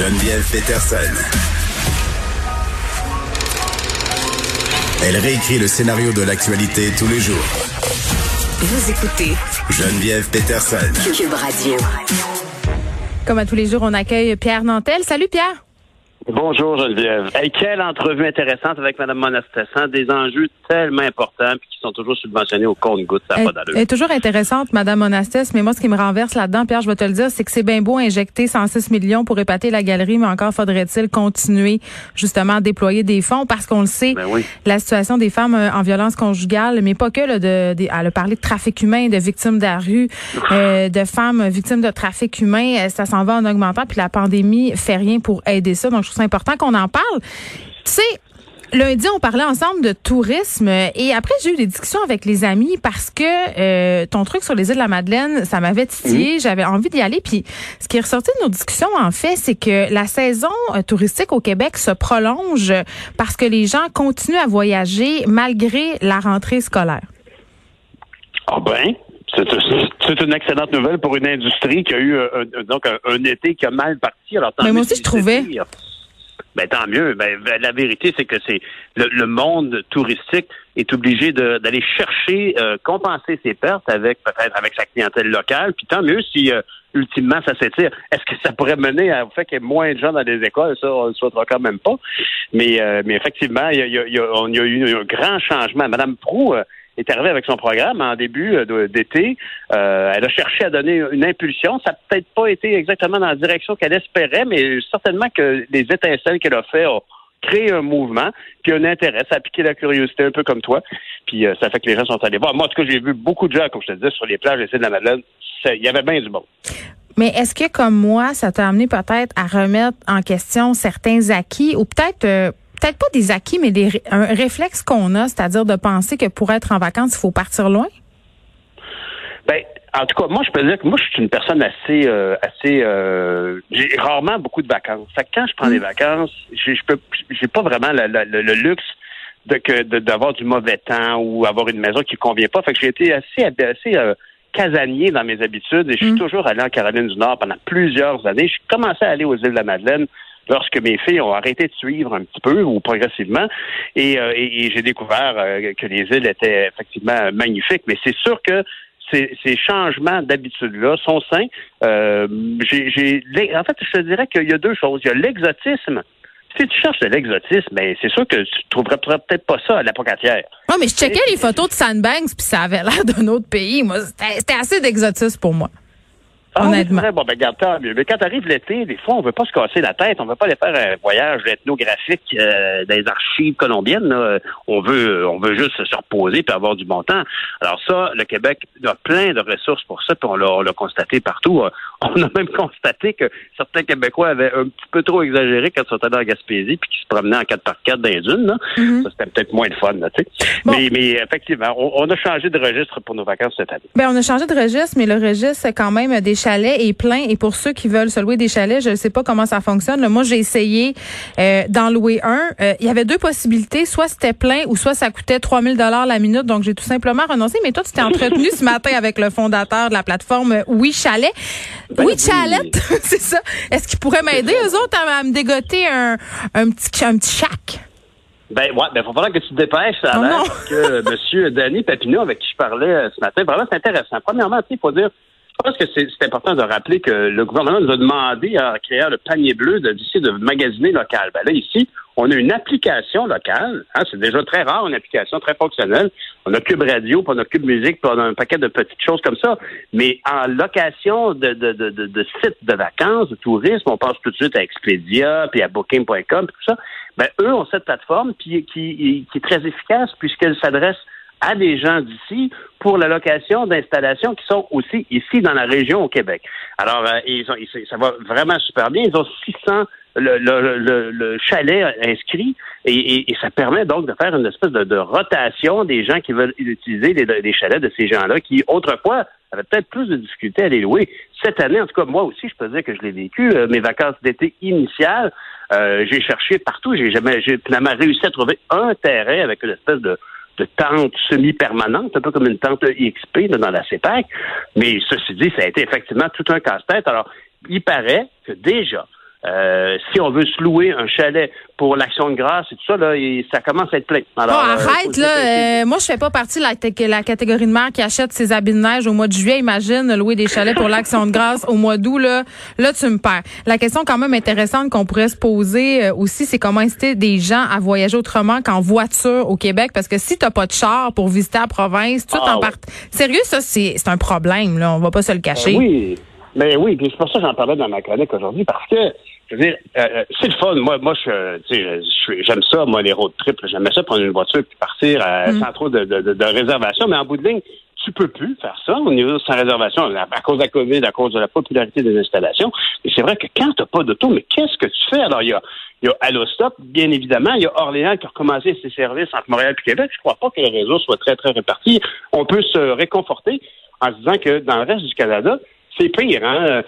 Geneviève Peterson. Elle réécrit le scénario de l'actualité tous les jours. Vous écoutez Geneviève Peterson. Cube Radio. Comme à tous les jours, on accueille Pierre Nantel. Salut Pierre. Bonjour Geneviève. Hey, quelle entrevue intéressante avec Mme Monastessan, des enjeux tellement importants puis qui sont toujours subventionnés au compte-goutte, ça n'a pas d'allure. Elle est toujours intéressante, Mme Monastès, mais moi, ce qui me renverse là-dedans, Pierre, je vais te le dire, c'est que c'est bien beau injecter 106 millions pour épater la galerie, mais encore faudrait-il continuer justement à déployer des fonds parce qu'on le sait, Ben oui. la situation des femmes euh, en violence conjugale, mais pas que, là, de, de- elle a parlé de trafic humain, de victimes de la rue, euh, de femmes victimes de trafic humain, euh, ça s'en va en augmentant, puis la pandémie fait rien pour aider ça, donc je trouve ça important qu'on en parle. Tu sais, Lundi, on parlait ensemble de tourisme et après, j'ai eu des discussions avec les amis parce que euh, ton truc sur les îles de la Madeleine, ça m'avait titillé. J'avais envie d'y aller. Puis, ce qui est ressorti de nos discussions, en fait, c'est que la saison euh, touristique au Québec se prolonge parce que les gens continuent à voyager malgré la rentrée scolaire. Ah ben, c'est une excellente nouvelle pour une industrie qui a eu euh, un, donc un, un été qui a mal parti. Alors, Mais moi aussi, si je trouvais. pire. Ben, tant mieux. Ben, ben, la vérité, c'est que c'est le, le monde touristique est obligé d'aller chercher, euh, compenser ses pertes avec peut-être avec sa clientèle locale. Puis tant mieux si euh, ultimement ça s'étire. Est-ce que ça pourrait mener au fait qu'il y ait moins de gens dans les écoles? Ça, on ne le souhaitera quand même pas. Mais, euh, mais effectivement, il y a, il y a- il on y a eu un grand changement. Madame Prou euh, est arrivée avec son programme en début euh, d'été. Euh, elle a cherché à donner une impulsion. Ça n'a peut-être pas été exactement dans la direction qu'elle espérait, mais certainement que les étincelles qu'elle a fait ont créé un mouvement, puis un intérêt. Ça a piqué la curiosité un peu comme toi. Puis euh, ça fait que les gens sont allés voir. Moi, en tout cas, j'ai vu beaucoup de gens, comme je te disais, sur les plages îles de la Madeleine. Il y avait bien du bon. Mais est-ce que, comme moi, ça t'a amené peut-être à remettre en question certains acquis ou peut-être euh, peut-être pas des acquis, mais des, un réflexe qu'on a, c'est-à-dire de penser que pour être en vacances, il faut partir loin? Ben, en tout cas, moi, je peux dire que moi, je suis une personne assez, euh, assez, euh, j'ai rarement beaucoup de vacances. Fait que quand je prends des vacances, j'ai, je peux, j'ai pas vraiment la- la- le, le luxe de que d'avoir du mauvais temps ou avoir une maison qui convient pas. Fait que j'ai été assez, assez euh, casanier dans mes habitudes et je suis toujours allé en Caroline du Nord pendant plusieurs années. J'ai commencé à aller aux îles de la Madeleine lorsque mes filles ont arrêté de suivre un petit peu ou progressivement et, euh, et- et j'ai découvert euh, que les îles étaient effectivement magnifiques. Mais c'est sûr que ces, ces changements d'habitude-là sont sains. Euh, j'ai, en fait, je te dirais qu'il y a deux choses. Il y a l'exotisme. Si tu cherches de l'exotisme, ben c'est sûr que tu trouverais peut-être pas ça à la pocatière. Non, mais je checkais les photos de Sandbanks puis ça avait l'air d'un autre pays. Moi, c'était assez d'exotisme pour moi. Ah, Honnêtement. Bon, ben, regarde, tant mieux. Mais quand arrive l'été, des fois, on veut pas se casser la tête. On veut pas aller faire un voyage ethnographique euh, dans les archives colombiennes. là. On veut, on veut juste se reposer puis avoir du bon temps. Alors ça, le Québec a plein de ressources pour ça, puis on l'a constaté partout. Euh, On a même constaté que certains Québécois avaient un petit peu trop exagéré quand ils sont allés en Gaspésie puis qu'ils se promenaient en 4x4 dans les dunes. là. Ça, c'était peut-être moins de fun, là. Bon. Mais, mais effectivement, on, on a changé de registre pour nos vacances cette année. Ben, on a changé de registre, mais le registre, quand même des chalets est plein. Et pour ceux qui veulent se louer des chalets, je ne sais pas comment ça fonctionne. Là, moi, j'ai essayé euh, d'en louer un. Euh, Il y avait deux possibilités. Soit c'était plein ou soit ça coûtait 3000 dollars la minute. Donc, j'ai tout simplement renoncé. Mais toi, tu t'es entretenu ce matin avec le fondateur de la plateforme euh, Oui Chalet. Ben oui, oui. Chalet, c'est ça. Est-ce qu'ils pourraient m'aider, eux autres, à, à me dégoter un, un petit un petit shack? Ben ouais, ben faut falloir que tu te dépêches, ça a Oh l'air, parce que Monsieur Danny Papineau, avec qui je parlais euh, ce matin, vraiment c'est intéressant. Premièrement, tu sais, il faut dire, pense que c'est important de rappeler que le gouvernement nous a demandé à créer le panier bleu de d'ici de magasiner local. Ben là, ici, on a une application locale. Hein, c'est déjà très rare, une application très fonctionnelle. On a Cube Radio, puis on a Cube Musique, puis on a un paquet de petites choses comme ça. Mais en location de, de, de, de, de sites de vacances, de tourisme, on pense tout de suite à Expedia, puis à Booking.com, tout ça. Ben, eux ont cette plateforme puis, qui, qui est très efficace puisqu'elle s'adresse à des gens d'ici pour la location d'installations qui sont aussi ici dans la région au Québec. Alors, euh, ils ont, ils- ça va vraiment super bien. Ils ont 600 le, le, le, le chalet inscrit et, et- et ça permet donc de faire une espèce de, de rotation des gens qui veulent utiliser les, les chalets de ces gens-là qui autrefois avaient peut-être plus de difficultés à les louer. Cette année, en tout cas, moi aussi, je peux dire que je l'ai vécu. Euh, mes vacances d'été initiales, euh, j'ai cherché partout. J'ai jamais, j'ai finalement réussi à trouver un terrain avec une espèce de de tente semi-permanente, un peu comme une tente IXP là, dans la CEPAC. Mais ceci dit, ça a été effectivement tout un casse-tête. Alors, il paraît que déjà, euh, si on veut se louer un chalet pour l'action de grâce et tout ça, là, et ça commence à être plein. Bon, Alors, euh, arrête, faut- là. Euh, moi, je fais pas partie de la, la catégorie de mère qui achète ses habits de neige au mois de juillet. Imagine louer des chalets pour l'action de grâce au mois d'août, là. Là, tu me perds. La question quand même intéressante qu'on pourrait se poser euh, aussi, c'est comment inciter des gens à voyager autrement qu'en voiture au Québec? Parce que si t'as pas de char pour visiter la province, tout Ah en ouais. part... Sérieux, ça, c'est un problème, là. On va pas se le cacher. Euh, oui, mais oui, puis c'est pour ça que j'en parlais dans ma chronique aujourd'hui, parce que, je veux dire, euh, euh, c'est le fun. Moi, moi, je, suis- j'aime ça, moi, les road trips. J'aimais ça prendre une voiture puis partir euh, sans trop de, de, de, de réservation, mais en bout de ligne, tu peux plus faire ça au niveau sans réservation à, à cause de la COVID, à cause de la popularité des installations. Et c'est vrai que quand tu n'as pas d'auto, mais qu'est-ce que tu fais? Alors, il y a, il y a Allostop, bien évidemment. Il y a Orléans qui a recommencé ses services entre Montréal et Québec. Je crois pas que le réseau soit très, très réparti. On peut se réconforter en se disant que dans le reste du Canada, c'est pire. Hein?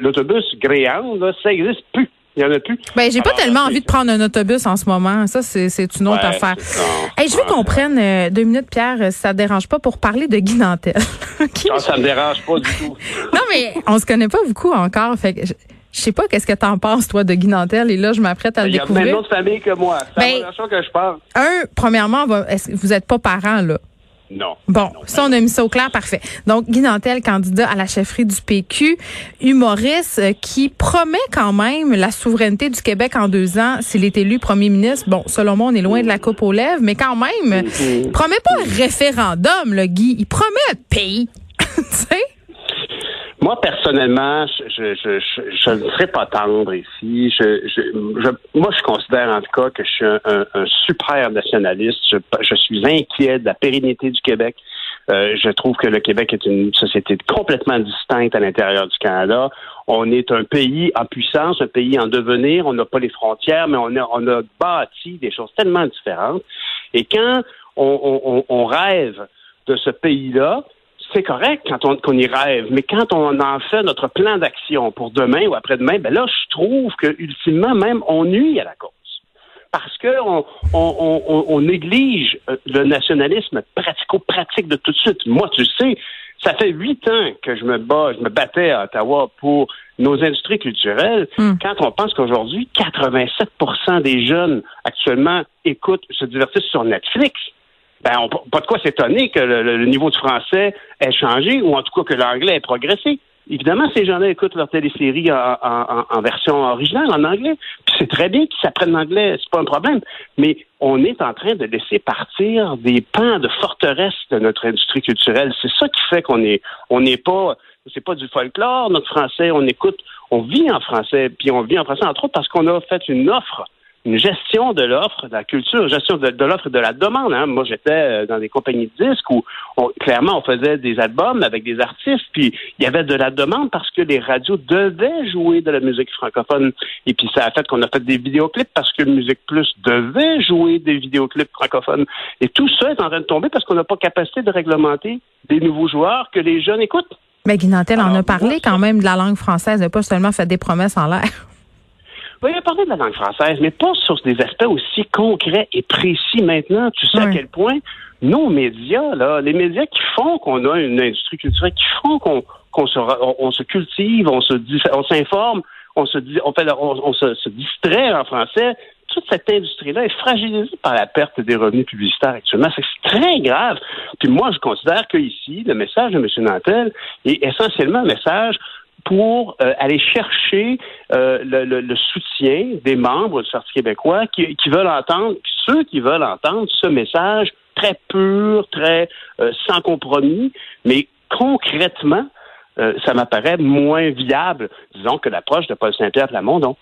L'autobus Greyhound, là, ça existe plus. Il n'y en a plus. Ben, j'ai pas tellement envie de prendre un autobus en ce moment. Ça, c'est une autre Ouais, affaire. ça. Hey, je veux qu'on prenne euh, deux minutes, Pierre, euh, si ça te dérange pas, pour parler de Guy Nantel. OK? Ça, ça me dérange pas du tout. Non, mais on se connaît pas beaucoup encore. Fait que je, je sais pas qu'est-ce que t'en penses, toi, de Guy Nantel. Et là, je m'apprête à le Il y a même découvrir. autre famille que moi. C'est Ben- la que je parle. Un, premièrement, vous êtes pas parents, là? Non. Bon, Non, ça, on a mis ça au clair, parfait. Donc, Guy Nantel, candidat à la chefferie du PQ, humoriste euh, qui promet quand même la souveraineté du Québec en deux ans s'il est élu premier ministre. Bon, selon moi, on est loin de la coupe aux lèvres, mais quand même, il promet pas un référendum, le Guy. Il promet un pays. tu sais? Moi, personnellement, je, je, je, je, ne serais pas tendre ici. Je, moi, je considère en tout cas que je suis un, un- un super nationaliste. Je, suis inquiet de la pérennité du Québec. Euh, je trouve que le Québec est une société complètement distincte à l'intérieur du Canada. On est un pays en puissance, un pays en devenir. On n'a pas les frontières, mais on a, on a bâti des choses tellement différentes. Et quand on- on- on rêve de ce pays-là, c'est correct quand on qu'on y rêve, mais quand on en fait notre plan d'action pour demain ou après-demain, ben là, je trouve que ultimement même on nuit à la cause. Parce que on, on, on- on- néglige euh, le nationalisme pratico-pratique de tout de suite. Moi, tu sais, ça fait huit ans que je me bats, je me battais à Ottawa pour nos industries culturelles. Hmm. Quand on pense qu'aujourd'hui, 87% des jeunes actuellement écoutent, se divertissent sur Netflix, ben, on, pas de quoi s'étonner que le, le niveau du français ait changé ou en tout cas que l'anglais ait progressé. Évidemment, ces gens-là écoutent leur télésérie en, en- en- version originale, en anglais. C'est très bien qu'ils s'apprennent l'anglais, c'est pas un problème. Mais on est en train de laisser partir des pans de forteresse de notre industrie culturelle. C'est ça qui fait qu'on est, on n'est pas, c'est pas du folklore, notre français, on écoute, on vit en français, puis on vit en français entre autres parce qu'on a fait une offre une gestion de l'offre, de la culture, une gestion de, de l'offre et de la demande. hein. Moi, j'étais euh, dans des compagnies de disques où on- clairement on faisait des albums avec des artistes, puis il y avait de la demande parce que les radios devaient jouer de la musique francophone. Et puis ça a fait qu'on a fait des vidéoclips parce que Musique Plus devait jouer des vidéoclips francophones. Et tout ça est en train de tomber parce qu'on n'a pas capacité de réglementer des nouveaux joueurs que les jeunes écoutent. Mais Guy Nantel en a parlé quand même de la langue française, de pas seulement fait des promesses en l'air. Oui, il a parlé de la langue française, mais pas sur des aspects aussi concrets et précis maintenant. Tu sais à Ouais. quel point nos médias, là, les médias qui font qu'on a une industrie culturelle, qui font qu'on qu'on se, on, on se cultive, on se on s'informe, on se dit, on fait, on, on se, se distrait en français. Toute cette industrie-là est fragilisée par la perte des revenus publicitaires actuellement. C'est très grave. Puis moi, je considère que ici, le message de M. Nantel est essentiellement un message pour euh, aller chercher euh, le, le- le soutien des membres du Parti québécois qui, qui veulent entendre, ceux qui veulent entendre ce message très pur, très euh, sans compromis, mais concrètement, euh, ça m'apparaît moins viable, disons, que l'approche de Paul Saint-Pierre Plamondon.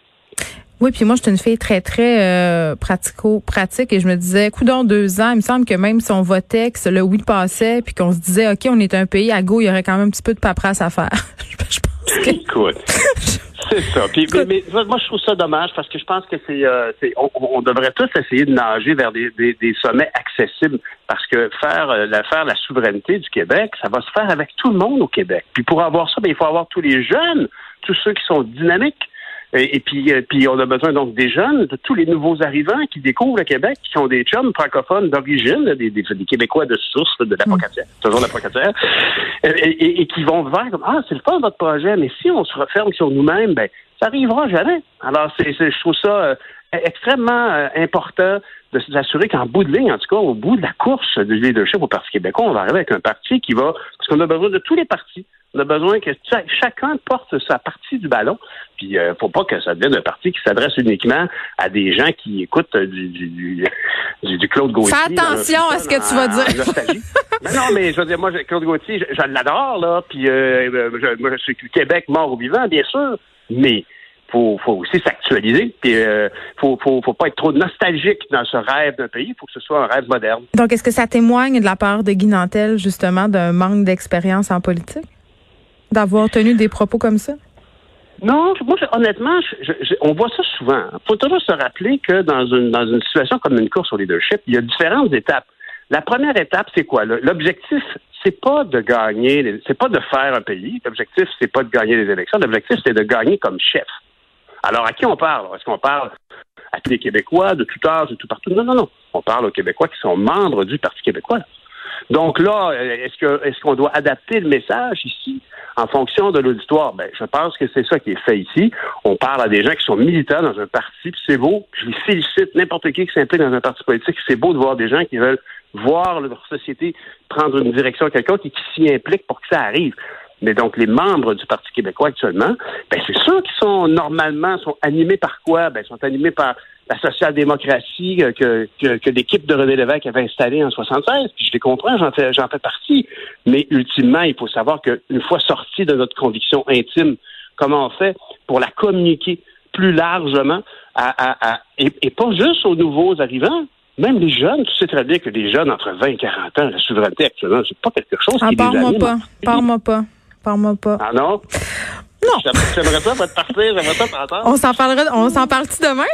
Oui, puis moi, je suis une fille très, très euh, pratico-pratique et je me disais, coup dans deux ans, il me semble que même si on votait, que le oui passait, puis qu'on se disait, OK, on est un pays à go, il y aurait quand même un petit peu de paperasse à faire. je pense. Écoute. C'est ça. Puis, mais, mais, moi, je trouve ça dommage parce que je pense que c'est, euh, on, on, devrait tous essayer de nager vers des, des, des sommets accessibles parce que faire, euh, la, faire la souveraineté du Québec, ça va se faire avec tout le monde au Québec. Puis pour avoir ça, bien, il faut avoir tous les jeunes, tous ceux qui sont dynamiques. Et, puis, euh, puis on a besoin donc des jeunes, de tous les nouveaux arrivants qui découvrent le Québec, qui sont des chums francophones d'origine, des, des, Québécois de source, de la pocatière, mm. toujours la pocatière, et, et, qui vont vers comme ah c'est le fun votre projet, mais si on se referme sur nous-mêmes, ben ça arrivera jamais. Alors c'est, je trouve ça euh, extrêmement euh, important de s'assurer qu'en bout de ligne, en tout cas au bout de la course du leadership au Parti québécois, on va arriver avec un parti qui va, parce qu'on a besoin de tous les partis on a besoin que chacun porte sa partie du ballon. Puis, ne euh, faut pas que ça devienne un parti qui s'adresse uniquement à des gens qui écoutent du, du, du, Claude Gauthier. Fais attention à ce que tu vas dire. non, mais je veux dire, moi, Claude Gauthier, je, l'adore, là. Puis, euh, euh, moi, je suis Québec mort ou vivant, bien sûr. Mais faut, faut aussi s'actualiser. Puis, euh, faut, faut, faut pas être trop nostalgique dans ce rêve d'un pays. Il faut que ce soit un rêve moderne. Donc, est-ce que ça témoigne de la part de Guy Nantel, justement, d'un manque d'expérience en politique? d'avoir tenu des propos comme ça? Non, moi, honnêtement, on voit ça souvent. Il faut toujours se rappeler que dans une, dans une situation comme une course au leadership, il y a différentes étapes. La première étape, c'est quoi? L'objectif, c'est pas de gagner, c'est pas de faire un pays. L'objectif, c'est pas de gagner les élections. L'objectif, c'est de gagner comme chef. Alors, à qui on parle? Est-ce qu'on parle à tous les Québécois, de tout âge, de tout partout? Non, non, non. On parle aux Québécois qui sont membres du Parti québécois. Donc là, est-ce que est-ce qu'on doit adapter le message ici en fonction de l'auditoire? Ben, je pense que c'est ça qui est fait ici. On parle à des gens qui sont militants dans un parti, puis c'est beau. Je les félicite, n'importe qui qui s'implique dans un parti politique, c'est beau de voir des gens qui veulent voir leur société prendre une direction quelconque et qui s'y impliquent pour que ça arrive. Mais donc, les membres du Parti québécois actuellement, ben, c'est ceux qui sont normalement, sont animés par quoi? Ben, sont animés par la social-démocratie que, que, l'équipe de René Lévesque avait installée en 76. Puis je les comprends, j'en fais, j'en fais partie. Mais ultimement, il faut savoir qu'une fois sorti de notre conviction intime, comment on fait pour la communiquer plus largement à, à, et, pas juste aux nouveaux arrivants, même les jeunes, tu sais très bien que les jeunes entre 20 et 40 ans, la souveraineté actuellement, c'est pas quelque chose qui parle-moi pas, parle-moi pas, parle-moi pas. Ah non? Non. J'aimerais pas partir, j'aimerais pas t'entendre. On s'en parlera, on s'en parle-tu demain?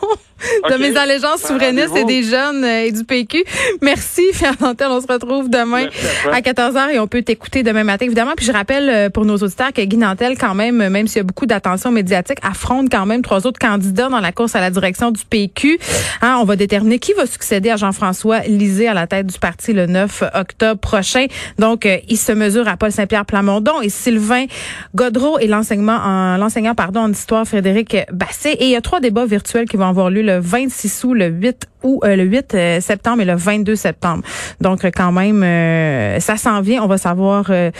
de mes allégeances souverainistes et des jeunes euh, et du PQ. Merci, Pierre Dantel. On se retrouve demain à, 14h et on peut t'écouter demain matin, évidemment. Puis je rappelle euh, pour nos auditeurs que Guy Nantel, quand même, même s'il y a beaucoup d'attention médiatique, affronte quand même trois autres candidats dans la course à la direction du PQ. Hein, on va déterminer qui va succéder à Jean-François Lisée à la tête du parti le 9 octobre prochain. Donc, euh, il se mesure à Paul Saint-Pierre Plamondon et Sylvain Godreau et l'enseignement en l'enseignant pardon en histoire Frédéric Basset. Et il y a trois débats virtuels qui vont avoir lieu le 26 août, le 8 ou le 8 euh, septembre et le 22 septembre. Donc quand même, euh, ça s'en vient. On va savoir. Euh,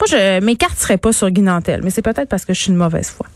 moi, je, seraient pas sur Guinantel, mais c'est peut-être parce que je suis une mauvaise foi.